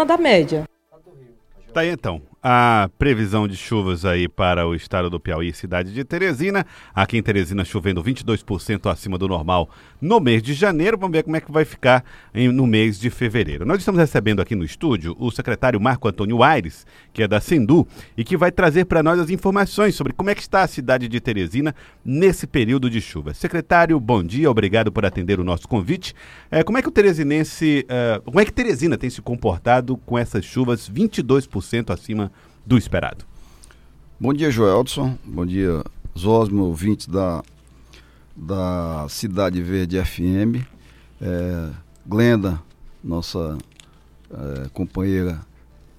acima da média. Tá aí então a previsão de chuvas aí para o estado do Piauí, cidade de Teresina. Aqui em Teresina chovendo 22% acima do normal no mês de janeiro. Vamos ver como é que vai ficar em, no mês de fevereiro. Nós estamos recebendo aqui no estúdio o secretário Marco Antônio Aires, que é da Sendu, e que vai trazer para nós as informações sobre como é que está a cidade de Teresina nesse período de chuva. Secretário, bom dia, obrigado por atender o nosso convite. É, como é que o teresinense, uh, como é que Teresina tem se comportado com essas chuvas 22% acima do esperado. Bom dia, Joelson. Bom dia, Zosmo, ouvintes da, da Cidade Verde FM. É, Glenda, nossa é, companheira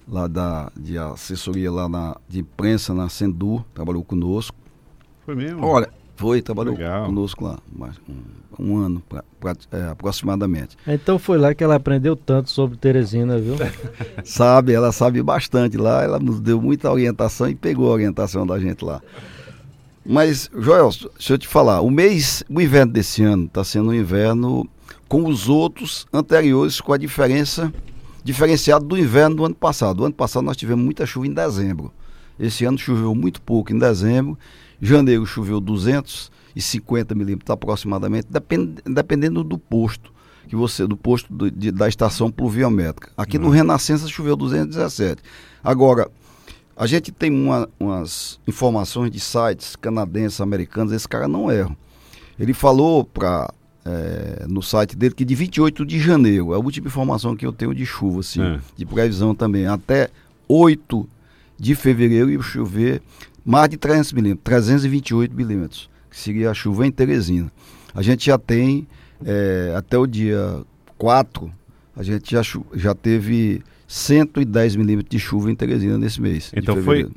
lá da, de assessoria lá na, de imprensa na Sendu, trabalhou conosco. Foi mesmo? Olha, foi, trabalhou Legal. conosco lá, mais um, um ano pra, pra, é, aproximadamente. Então foi lá que ela aprendeu tanto sobre Teresina, viu? sabe, ela sabe bastante lá, ela nos deu muita orientação e pegou a orientação da gente lá. Mas, Joel, deixa eu te falar, o mês, o inverno desse ano está sendo um inverno com os outros anteriores, com a diferença, diferenciado do inverno do ano passado. O ano passado nós tivemos muita chuva em dezembro. Esse ano choveu muito pouco em dezembro Janeiro choveu 250 milímetros aproximadamente, depend, dependendo do posto que você do posto do, de, da estação pluviométrica. Aqui uhum. no Renascença choveu 217. Agora, a gente tem uma, umas informações de sites canadenses, americanos, esse cara não erra. Ele falou para é, no site dele que de 28 de janeiro, é a última informação que eu tenho de chuva, assim, é. de previsão também, até 8 de fevereiro ia chover mais de 300 milímetros, 328 milímetros, que seria a chuva em Teresina. A gente já tem, é, até o dia 4, a gente já, já teve 110 milímetros de chuva em Teresina nesse mês. Então foi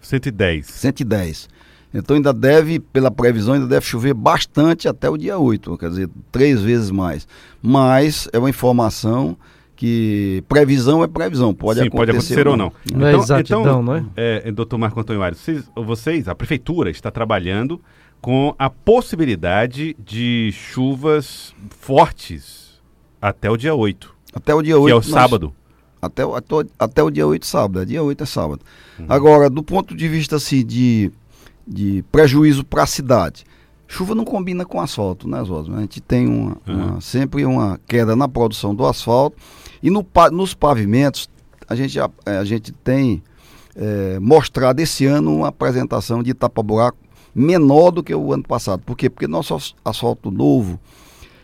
110. 110. Então ainda deve, pela previsão, ainda deve chover bastante até o dia 8, quer dizer, três vezes mais. Mas é uma informação que previsão é previsão, pode Sim, acontecer, pode acontecer ou não. não. é então, exatidão, então, não é? é? Doutor Marco Antônio Aires, vocês, vocês, a prefeitura está trabalhando com a possibilidade de chuvas fortes até o dia 8. Até o dia 8. Que é o nós, sábado. Até, até, até o dia 8 sábado, é dia 8 é sábado. Uhum. Agora, do ponto de vista assim, de, de prejuízo para a cidade, chuva não combina com asfalto, né, Zosma? A gente tem uma, uhum. uma, sempre uma queda na produção do asfalto e no, nos pavimentos, a gente, a, é, a gente tem é, mostrado esse ano uma apresentação de tapa-buraco menor do que o ano passado. Por quê? Porque nosso asfalto novo,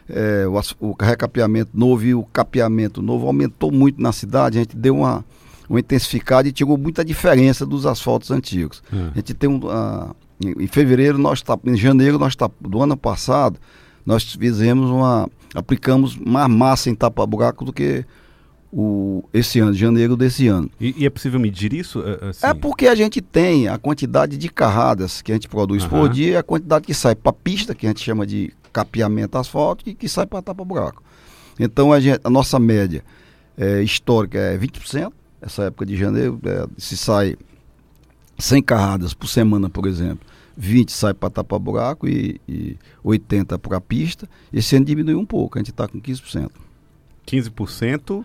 é, o, o recapeamento novo e o capeamento novo aumentou muito na cidade. A gente deu uma, uma intensificada e tirou muita diferença dos asfaltos antigos. Hum. A gente tem um. Uh, em, fevereiro, nós em janeiro nós do ano passado, nós fizemos uma. aplicamos mais massa em tapa-buraco do que o, esse ano, janeiro desse ano. E, e é possível medir isso? É, assim? É porque a gente tem a quantidade de carradas que a gente produz uhum. por dia e a quantidade que sai para pista, que a gente chama de capeamento asfáltico, e que sai para tapa-buraco. Então a, gente, a, nossa média é, histórica é 20%, essa época de janeiro, é, se sai 100 carradas por semana, por exemplo. 20 sai para tapa-buraco e, e 80 para pista. Esse ano diminuiu um pouco, a gente está com 15%. 15%?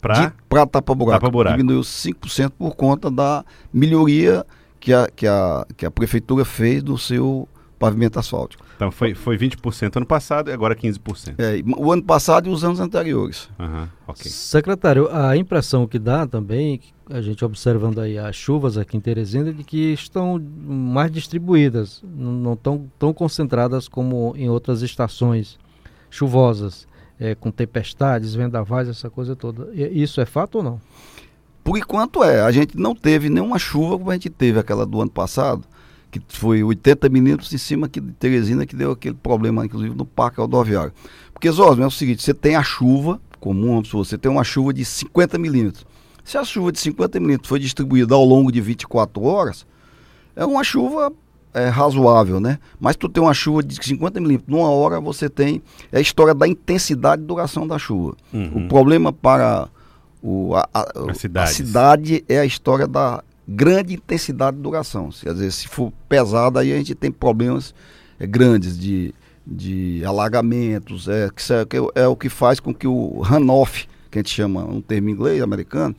Para tapa-buraco. Tapa Diminuiu 5% por conta da melhoria que a, que, a, que a prefeitura fez no seu pavimento asfáltico. Então foi, foi 20% ano passado e agora 15%. É, o ano passado e os anos anteriores. Uhum, okay. Secretário, a impressão que dá também, a gente observando aí as chuvas aqui em Teresina, de que estão mais distribuídas, não estão tão concentradas como em outras estações chuvosas é, com tempestades, vendavais, essa coisa toda. Isso é fato ou não? Por enquanto é. A gente não teve nenhuma chuva como a gente teve aquela do ano passado, que foi 80 milímetros em cima aqui de Teresina, que deu aquele problema, inclusive, no parque rodoviário. Porque, Zosmo, é o seguinte, você tem a chuva comum, você tem uma chuva de 50 milímetros. Se a chuva de 50 milímetros foi distribuída ao longo de 24 horas, é uma chuva é, razoável, né? Mas tu tem uma chuva de 50 milímetros, numa hora você tem é a história da intensidade e duração da chuva. Uhum. O problema para o, a, a, a, cidade é a história da grande intensidade de duração. Quer dizer, se for pesada, aí a gente tem problemas é, grandes de, de alagamentos, é, que é, é o que faz com que o runoff, que a gente chama um termo inglês, americano,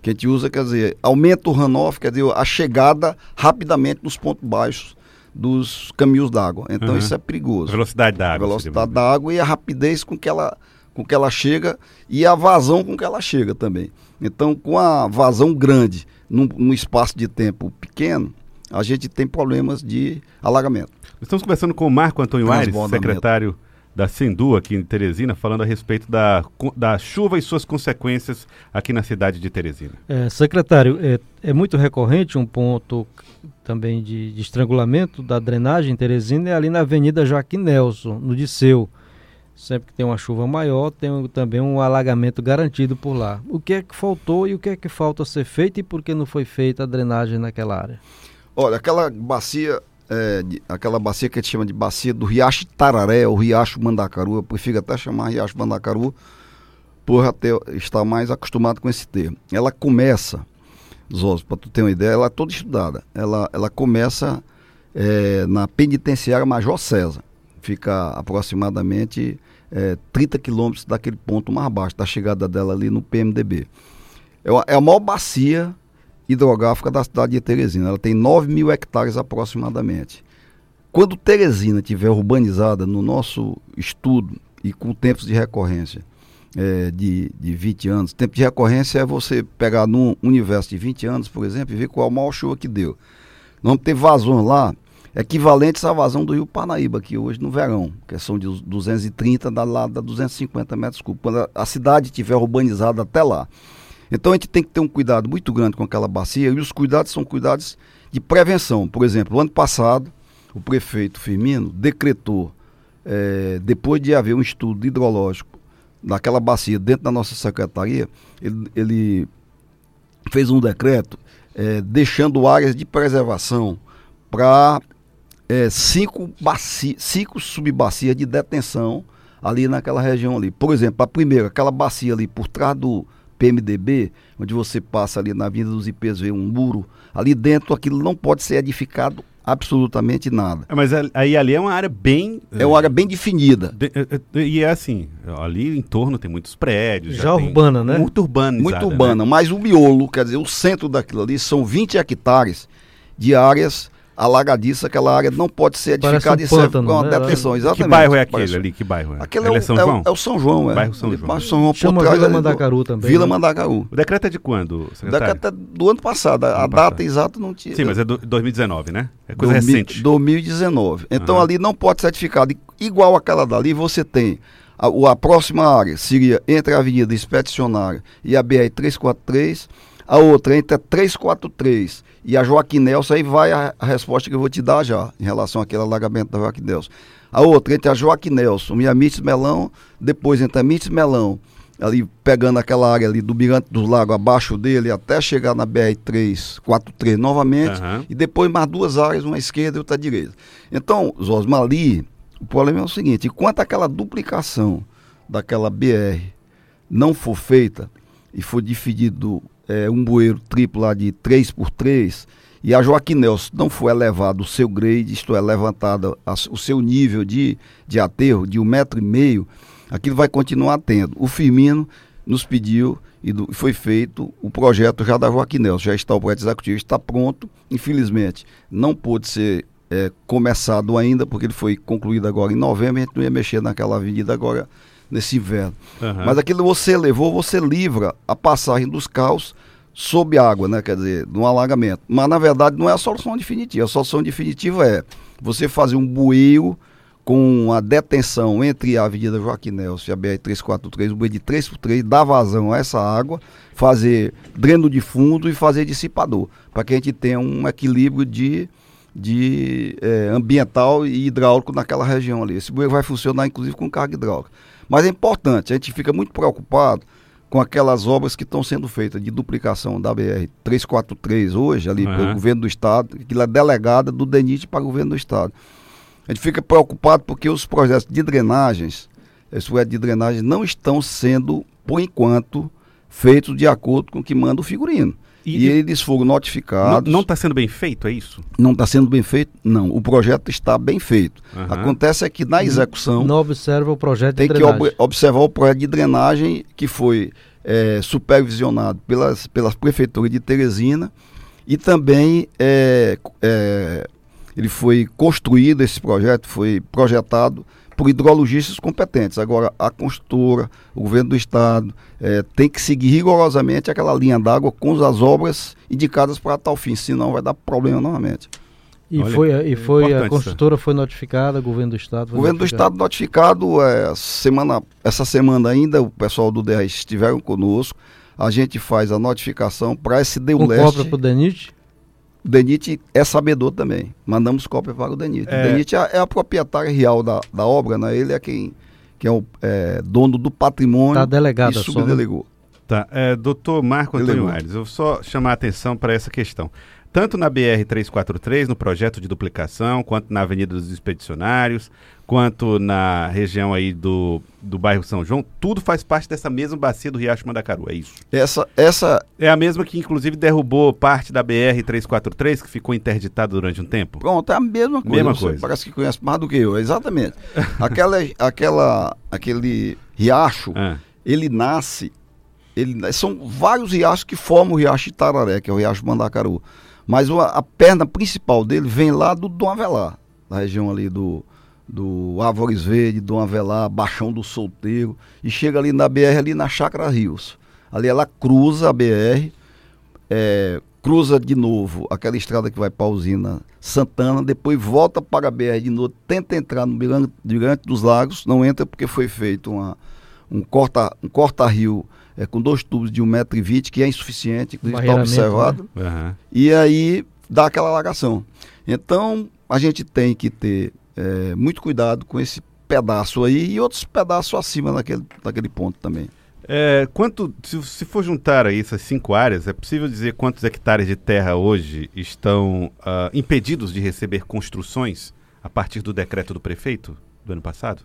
que a gente usa, quer dizer, aumenta o runoff, quer dizer, a chegada rapidamente nos pontos baixos dos caminhos d'água. Então uhum. isso é perigoso. Velocidade da água. Velocidade da água e a rapidez com que ela com que ela chega e a vazão com que ela chega também. Então, com a vazão grande num, num espaço de tempo pequeno, a gente tem problemas de alagamento. Estamos conversando com o Marco Antônio Aires, secretário da Sendu aqui em Teresina, falando a respeito da, da chuva e suas consequências aqui na cidade de Teresina. É, secretário, é, é, muito recorrente um ponto também de, de, estrangulamento da drenagem em Teresina é ali na Avenida Joaquim Nelson, no Disseu. Sempre que tem uma chuva maior, tem também um alagamento garantido por lá. O que é que faltou e o que é que falta ser feito e por que não foi feita a drenagem naquela área? Olha, aquela bacia é, aquela bacia que a gente chama de bacia do Riacho Tararé, ou Riacho Mandacaru, eu prefiro até chamar Riacho Mandacaru, por até estar mais acostumado com esse termo. Ela começa, Zos, para tu ter uma ideia, ela é toda estudada. Ela, ela começa é, na penitenciária Major César, fica aproximadamente é, 30 quilômetros daquele ponto mais baixo, da chegada dela ali no PMDB. É, é a maior bacia hidrográfica da cidade de Teresina. Ela tem 9 mil hectares aproximadamente. Quando Teresina tiver urbanizada, no nosso estudo e com tempos de recorrência é, de, de 20 anos, tempo de recorrência é você pegar num universo de 20 anos, por exemplo, e ver qual a maior chuva que deu. Nós vamos ter vazões lá equivalentes à vazão do Rio Parnaíba, aqui hoje no verão, que são de 230 da lado da 250 metros cúbicos. Quando a, a cidade estiver urbanizada até lá. Então a gente tem que ter um cuidado muito grande com aquela bacia e os cuidados são cuidados de prevenção. Por exemplo, ano passado, o prefeito Firmino decretou, é, depois de haver um estudo hidrológico daquela bacia dentro da nossa secretaria, ele, ele fez um decreto é, deixando áreas de preservação para é, cinco, bacia, cinco subbacias de detenção ali naquela região ali. Por exemplo, a primeira, aquela bacia ali por trás do, PMDB, onde você passa ali na Avenida dos IPs, vê um muro, ali dentro aquilo não pode ser edificado absolutamente nada. É, mas aí ali é uma área bem... É uma área bem definida. De, é, é, e é assim, ali em torno tem muitos prédios. Já, já urbana, né? Muito urbana. Muito urbana, né? mas o miolo, quer dizer, o centro daquilo ali são 20 hectares de áreas alagadiça, aquela área não pode ser edificada um e serve com uma né? detenção. Exatamente. Que bairro é aquele Parece... ali? Que bairro é? Aquele é, o, é, São João? É, é, o São João, é. Bairro São João. Bairro São João Chama Vila Mandacaru também. Vila né? Mandacaru. O decreto é de quando, secretário? O decreto é do ano passado. A, ano data passado. exata não tinha. Sim, mas é do 2019, né? É coisa recente. 2019. Então uhum. ali não pode ser edificado. Igual aquela dali, você tem a, a próxima área seria entre a Avenida Expedicionária e a BR 343 a outra entre a 343 e a Joaquim Nelson, aí vai a, a, resposta que eu vou te dar já, em relação àquele alagamento da Joaquim Nelson. A outra entre a Joaquim Nelson e a Mites Melão, depois entre a Mites Melão, ali pegando aquela área ali do Mirante do Lago, abaixo dele, até chegar na BR-343 novamente, uhum. e depois mais duas áreas, uma esquerda e outra direita. Então, Zosma, ali, o problema é o seguinte, enquanto aquela duplicação daquela BR não for feita e for dividido é, um bueiro triplo lá de 3 por 3 e a Joaquim Nelson não foi elevado o seu grade, isto é, levantado a, o seu nível de, de aterro de um metro e meio, aquilo vai continuar tendo. O Firmino nos pediu e do, foi feito o projeto já da Joaquim Nelson, já está o projeto executivo, está pronto, infelizmente não pôde ser é, começado ainda, porque ele foi concluído agora em novembro, a gente não ia mexer naquela avenida agora nesse inverno. Uhum. Mas aquilo você levou, você livra a passagem dos carros sob água, né? Quer dizer, no alagamento. Mas na verdade não é a solução definitiva. A solução definitiva é você fazer um bueiro com a detenção entre a Avenida Joaquim Nelson e a BR-343, um bueiro de 3 por 3 dar vazão a essa água, fazer dreno de fundo e fazer dissipador, para que a gente tenha um equilíbrio de, de é, ambiental e hidráulico naquela região ali. Esse bueiro vai funcionar inclusive com carga hidráulica. Mas é importante, a gente fica muito preocupado com aquelas obras que estão sendo feitas de duplicação da BR 343 hoje, ali uhum. pelo governo do estado, que é delegada do DENIT para o governo do estado. A gente fica preocupado porque os projetos de drenagens, esse projeto de drenagem, não estão sendo, por enquanto, feitos de acordo com o que manda o figurino. E, e eles foram notificados. Não está sendo bem feito, é isso? Não está sendo bem feito? Não. O projeto está bem feito. Uhum. Acontece é que na execução. Não observa o projeto de drenagem. Tem que ob observar o projeto de drenagem que foi é, supervisionado pelas, pelas prefeituras de Teresina e também é, é, ele foi construído, esse projeto foi projetado por hidrologistas competentes. Agora, a construtora, o governo do estado, é, tem que seguir rigorosamente aquela linha d'água com as obras indicadas para tal fim, senão vai dar problema novamente. E Olha, foi, e foi a construtora foi notificada, o governo do estado. O governo notificado. do estado notificado é, semana, essa semana ainda o pessoal do DRS estiveram conosco. A gente faz a notificação para SDU Com Leste. cópia para o DENIT? O DENIT é sabedor também. Mandamos cópia para o DENIT. É... O DENIT é, é, a proprietária real da, da obra, né? Ele é quem, quem é o é, dono do patrimônio tá delegado e subdelegou. Só, né? Tá, é, doutor Marco Antônio Aires, eu vou só chamar a atenção para essa questão tanto na BR-343, no projeto de duplicação, quanto na Avenida dos Expedicionários, quanto na região aí do, do bairro São João, tudo faz parte dessa mesma bacia do Riacho Mandacaru, é isso? Essa, essa... É a mesma que inclusive derrubou parte da BR-343, que ficou interditada durante um tempo? Pronto, é a mesma coisa. Mesma coisa. Parece que conhece mais do que eu, exatamente. aquela, aquela, aquele riacho, é. ele nasce, ele, são vários riachos que formam o Riacho Itararé, que é o Riacho Mandacaru. Mas a, a perna principal dele vem lá do Dom Avelar, da região ali do, do Árvores Verdes, Dom Avelar, Baixão do Solteiro, e chega ali na BR, ali na Chácara Rios. Ali ela cruza a BR, é, cruza de novo aquela estrada que vai para a usina Santana, depois volta para a BR de novo, tenta entrar no Mirante dos Lagos, não entra porque foi feito uma, um corta-rio um corta -rio é, com dois tubos de 1,20m, que é insuficiente, inclusive está observado. Né? Uhum. E aí dá aquela alagação. Então, a gente tem que ter é, muito cuidado com esse pedaço aí e outros pedaços acima daquele, daquele ponto também. É, quanto, se, se, for juntar aí essas cinco áreas, é possível dizer quantos hectares de terra hoje estão uh, impedidos de receber construções a partir do decreto do prefeito do ano passado?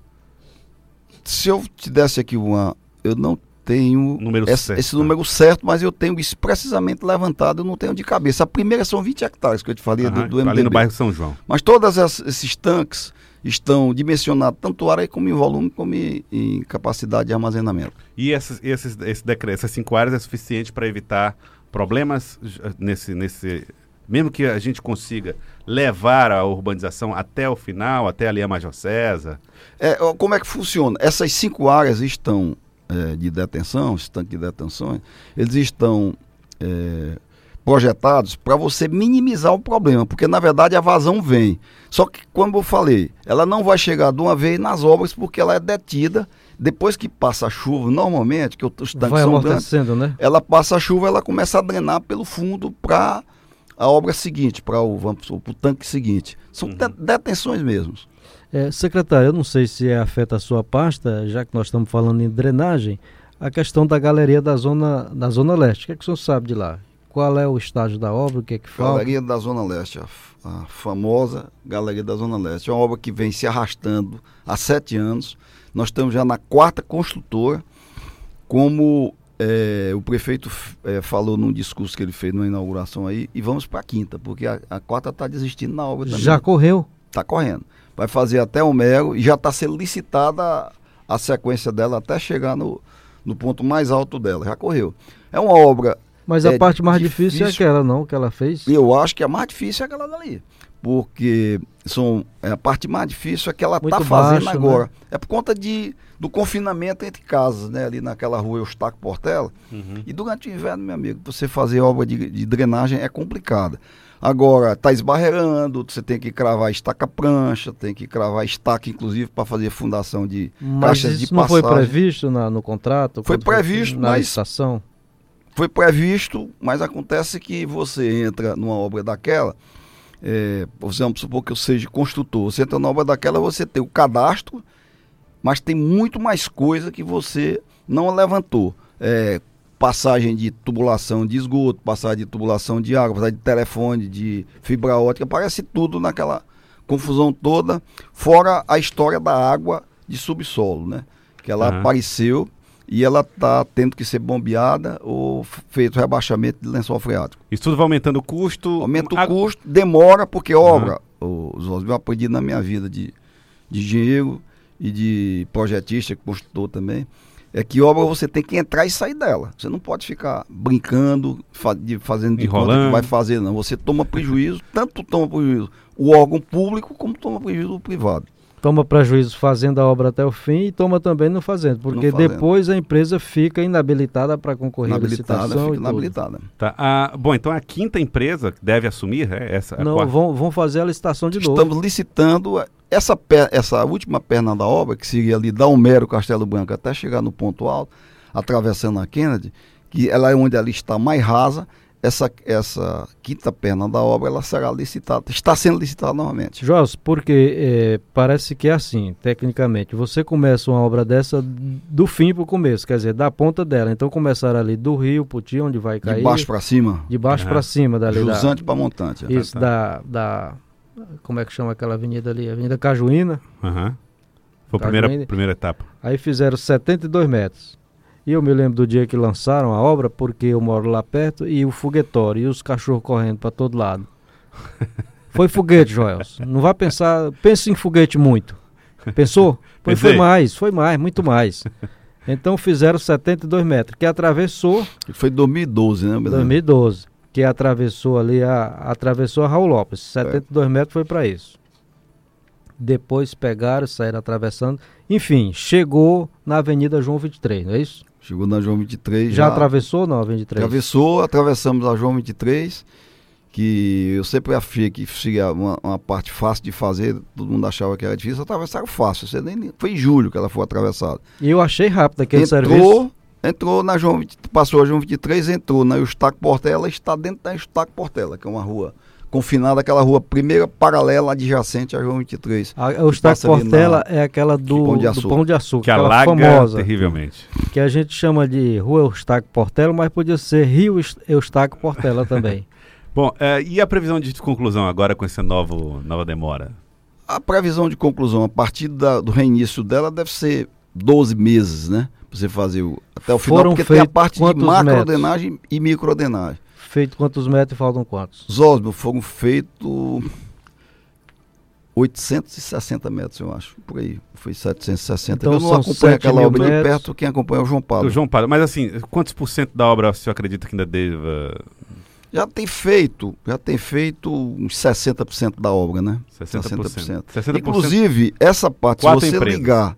Se eu te desse aqui uma. Eu não tenho número esse, certo, esse né? número certo, mas eu tenho isso precisamente levantado, eu não tenho de cabeça. A primeira são 20 hectares que eu te falei do, do MDB. Ali no bairro São João. Mas todos esses tanques estão dimensionados tanto área como em volume como em, em capacidade de armazenamento. E esses, esses, esse decreto, essas cinco áreas é suficiente para evitar problemas nesse, nesse mesmo que a gente consiga levar a urbanização até o final, até ali a Major César? É, como é que funciona? Essas cinco áreas estão é, de detenção, esse tanque de detenções, eles estão é, projetados para você minimizar o problema, porque na verdade a vazão vem. Só que, como eu falei, ela não vai chegar de uma vez nas obras porque ela é detida. Depois que passa a chuva, normalmente, que os tanques vai são grandes, né? ela passa a chuva, ela começa a drenar pelo fundo para a obra seguinte, para o, o tanque seguinte. São uhum. detenções mesmo. É, secretário, eu não sei se afeta a sua pasta, já que nós estamos falando em drenagem, a questão da galeria da zona, da zona leste. O que, é que o senhor sabe de lá? Qual é o estágio da obra? O que é que falta? Galeria da Zona Leste, a, a famosa Galeria da Zona Leste. É uma obra que vem se arrastando há sete anos. Nós estamos já na quarta construtora. Como é, o prefeito é, falou num discurso que ele fez na inauguração aí, e vamos para a quinta, porque a, a quarta está desistindo na obra também. Já correu? Está correndo vai fazer até o mero e já está sendo licitada a sequência dela até chegar no, no ponto mais alto dela. Já correu. É uma obra. Mas a é, parte mais difícil, difícil, é aquela, não, que ela fez? Eu acho que a mais difícil é aquela dali. Porque são, é, a parte mais difícil é que ela está fazendo baixo, agora. Né? É por conta de, do confinamento entre casas, né? Ali naquela rua Eustáquio Portela. Uhum. E durante o inverno, meu amigo, você fazer obra de, de drenagem é complicada. Agora, está esbarreando, você tem que cravar estaca prancha, tem que cravar estaca, inclusive, para fazer fundação de mas caixas de passagem. não foi previsto na, no contrato? Foi previsto, na mas... licitação? Foi previsto, mas acontece que você entra numa obra daquela, é, por exemplo, supor que eu seja construtor, você entra numa obra daquela, você tem o cadastro, mas tem muito mais coisa que você não levantou. É, passagem de tubulação de esgoto, passagem de tubulação de água, passagem de telefone, de fibra ótica, aparece tudo naquela confusão toda, fora a história da água de subsolo, né? Que ela uhum. apareceu e ela está tendo que ser bombeada ou feito rebaixamento de lençol freático. Isso tudo vai aumentando o custo? Aumenta o a... custo, demora, porque obra, uhum. os eu aprendi na minha vida de, de engenheiro e de projetista, construtor também, É que obra você tem que entrar e sair dela. Você não pode ficar brincando, fa de, fazendo de Enrolando. conta que vai fazer, não. Você toma prejuízo, tanto toma prejuízo o órgão público como toma prejuízo o privado. Toma prejuízo fazendo a obra até o fim e toma também não fazendo, porque Não fazendo. depois a empresa fica inabilitada para concorrer à Inabilitada, licitação fica inabilitada. Tá. Ah, bom, então a quinta empresa deve assumir é essa? a Não, vão, vão fazer a licitação de novo. Estamos licitando essa, essa última perna da obra, que seria ali da Homero Castelo Branco até chegar no ponto alto, atravessando a Kennedy, que ela é onde ela está mais rasa. Essa, essa quinta perna da obra ela será licitada, está sendo licitada novamente. Joás, porque eh, parece que é assim, tecnicamente. Você começa uma obra dessa do fim para o começo, quer dizer, da ponta dela. Então começaram ali do rio para o tio, onde vai cair. De baixo para cima, de baixo Aham. para cima dali. da- jusante para montante. é. Isso, da, da. Como é que chama aquela avenida ali? Avenida Cajuína. Aham. Foi a primeira, primeira etapa. Aí fizeram 72 metros. E eu me lembro do dia que lançaram a obra, porque eu moro lá perto, e o foguetório, e os cachorros correndo para todo lado. Foi foguete, Joels. Não vai pensar. Pense em foguete muito. Pensou? Foi, foi mais, foi mais, muito mais. Então fizeram 72 metros, que atravessou Foi 2012, né? Beleza? 2012, que atravessou ali a atravessou a Raul Lopes. 72 metros foi para isso. Depois pegaram, saíram atravessando. Enfim, chegou na Avenida João 23, não é isso? Chegou na João 23. Já, atravessou não, a 23? Atravessou, atravessamos a João 23, que eu sempre achei que seria uma, uma parte fácil de fazer, todo mundo achava que era difícil, atravessaram fácil. Você nem, foi em julho que ela foi atravessada. E eu achei rápido aquele serviço. Entrou, na João 20, passou a João 23, entrou na Eustáquio Portela, está dentro da Eustáquio Portela, que é uma rua confinada, aquela rua primeira paralela adjacente à João 23. A, o Eustáquio Portela é aquela do Pão de do Açúcar. Pão de Açúcar, Que aquela famosa, terrivelmente. que a gente chama de Rua Eustáquio Portela, mas podia ser Rio Eus- Eustáquio Portela também. Bom, eh, e a previsão de conclusão agora com essa novo, nova demora? A previsão de conclusão a partir da- do reinício dela deve ser 12 meses, né? Pra você fazer o, até o final, Foram porque tem a parte de macroordenagem e microordenagem. Feito quantos metros e faltam quantos? Os osmos foram feitos 860 metros, eu acho, por aí. Foi 760. Então eu não acompanho 7 aquela obra de metros. perto, quem acompanha é o João Paulo. Do João Paulo. Mas assim, quantos por cento da obra o senhor acredita que ainda deva. Já tem feito, já tem feito uns 60% da obra, né? 60%. 60%. Inclusive, essa parte, Quatro se você empresas. ligar,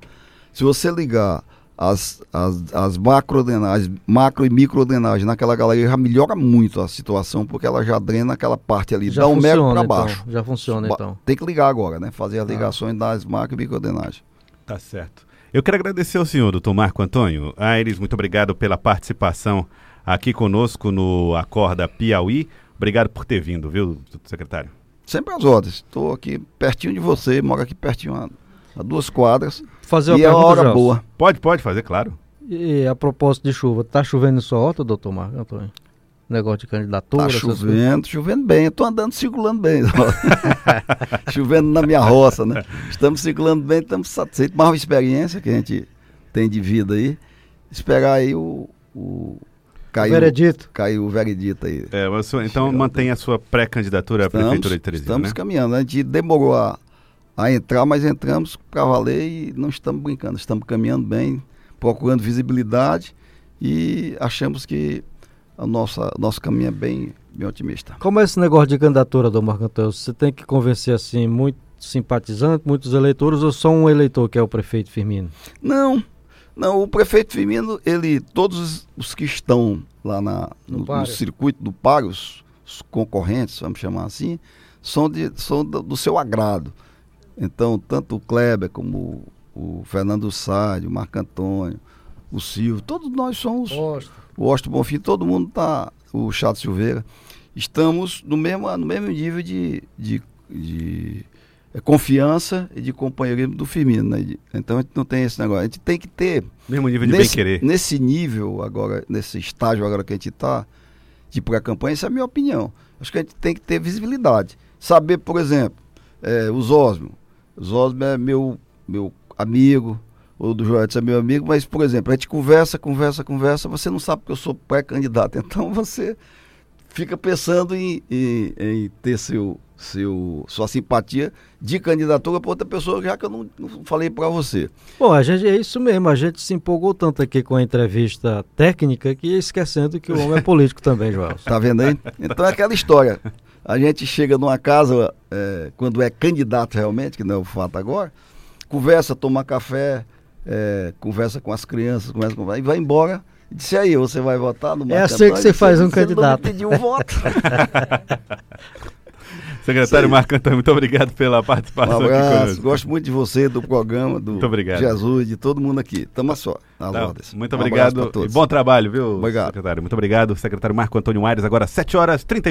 se você ligar as, as, as macroordenagens, macro e microordenagens naquela galeria, já melhora muito a situação, porque ela já drena aquela parte ali, Já dá um metro funciona, para então. baixo. Já funciona Ba- então. Tem que ligar agora, né? Fazer as Tá. ligações das macro e microordenagens. Tá certo. Eu quero agradecer ao senhor, doutor Marco Antônio. Aires, muito obrigado pela participação aqui conosco no Acorda Piauí. Obrigado por ter vindo, viu, doutor secretário? Sempre às ordens. Estou aqui pertinho de você, moro aqui pertinho a, duas quadras. Fazer uma e é hora boa. Pode, pode fazer, claro. E a propósito de chuva, tá chovendo em sua horta, doutor Marco Antônio? Negócio de candidatura? Tá chovendo, chovendo bem. Eu tô andando circulando bem. chovendo na minha roça, né? Estamos circulando bem, estamos satisfeitos. Mais uma experiência que a gente tem de vida aí. Esperar aí o. o caiu, Veredito. caiu o veredito aí. É, o então Chegando. mantém a sua pré-candidatura à Prefeitura de Teresina, estamos né? caminhando. A gente demorou a, a entrar, mas entramos para valer e não estamos brincando. Estamos caminhando bem, procurando visibilidade e achamos que a nossa nosso caminho é bem, bem otimista. Como é esse negócio de candidatura, doutor Marco Antônio? Você tem que convencer, assim, muito simpatizante, muitos eleitores, ou só um eleitor, que é o prefeito Firmino? Não, não, o prefeito Firmino, ele, todos os- que estão lá na, No no, no circuito do páreo, os, os concorrentes, vamos chamar assim, são, de, são do, do seu agrado. Então, tanto o Kleber como o, o Fernando Sá, o Marco Antônio, o Silvio, todos nós somos o Osto Bonfim, todo mundo está, o Chato Silveira, estamos no mesmo, no mesmo nível de, de, de, eh, confiança e de companheirismo do Firmino. Né? Então a gente não tem esse negócio. A gente tem que ter, Mesmo nível de nesse, bem-querer. nesse nível agora, nesse estágio agora que a gente está, de pré-campanha, essa é a minha opinião. Acho que a gente tem que ter visibilidade. Saber, por exemplo, eh, os Osmo. Os Osmo é meu, meu amigo, o do Joel é meu amigo, mas, por exemplo, a gente conversa, conversa, conversa, você não sabe que eu sou pré-candidato, então você fica pensando em, em, em ter seu, seu, sua simpatia de candidatura para outra pessoa, já que eu não, não falei para você. Bom, a gente é isso mesmo, a gente se empolgou tanto aqui com a entrevista técnica que esquecendo que o homem é político também, Joel. Tá vendo aí? Então é aquela história. A gente chega numa casa, é, quando é candidato realmente, que não é o fato agora, conversa, toma café, é, conversa com as crianças, conversa com... e vai embora. Disse aí, você vai votar no É assim que você faz um você candidato. Não me pediu um voto. Secretário Marco Antônio, muito obrigado pela participação Um aqui abraço, gosto muito de você, do programa, do Muito obrigado. Jesus, de todo mundo aqui. Tamo só, nas Tá, ordens. muito Um obrigado e bom trabalho, viu, Obrigado. secretário? Muito obrigado, secretário Marco Antônio Aires. Agora 7 horas e 31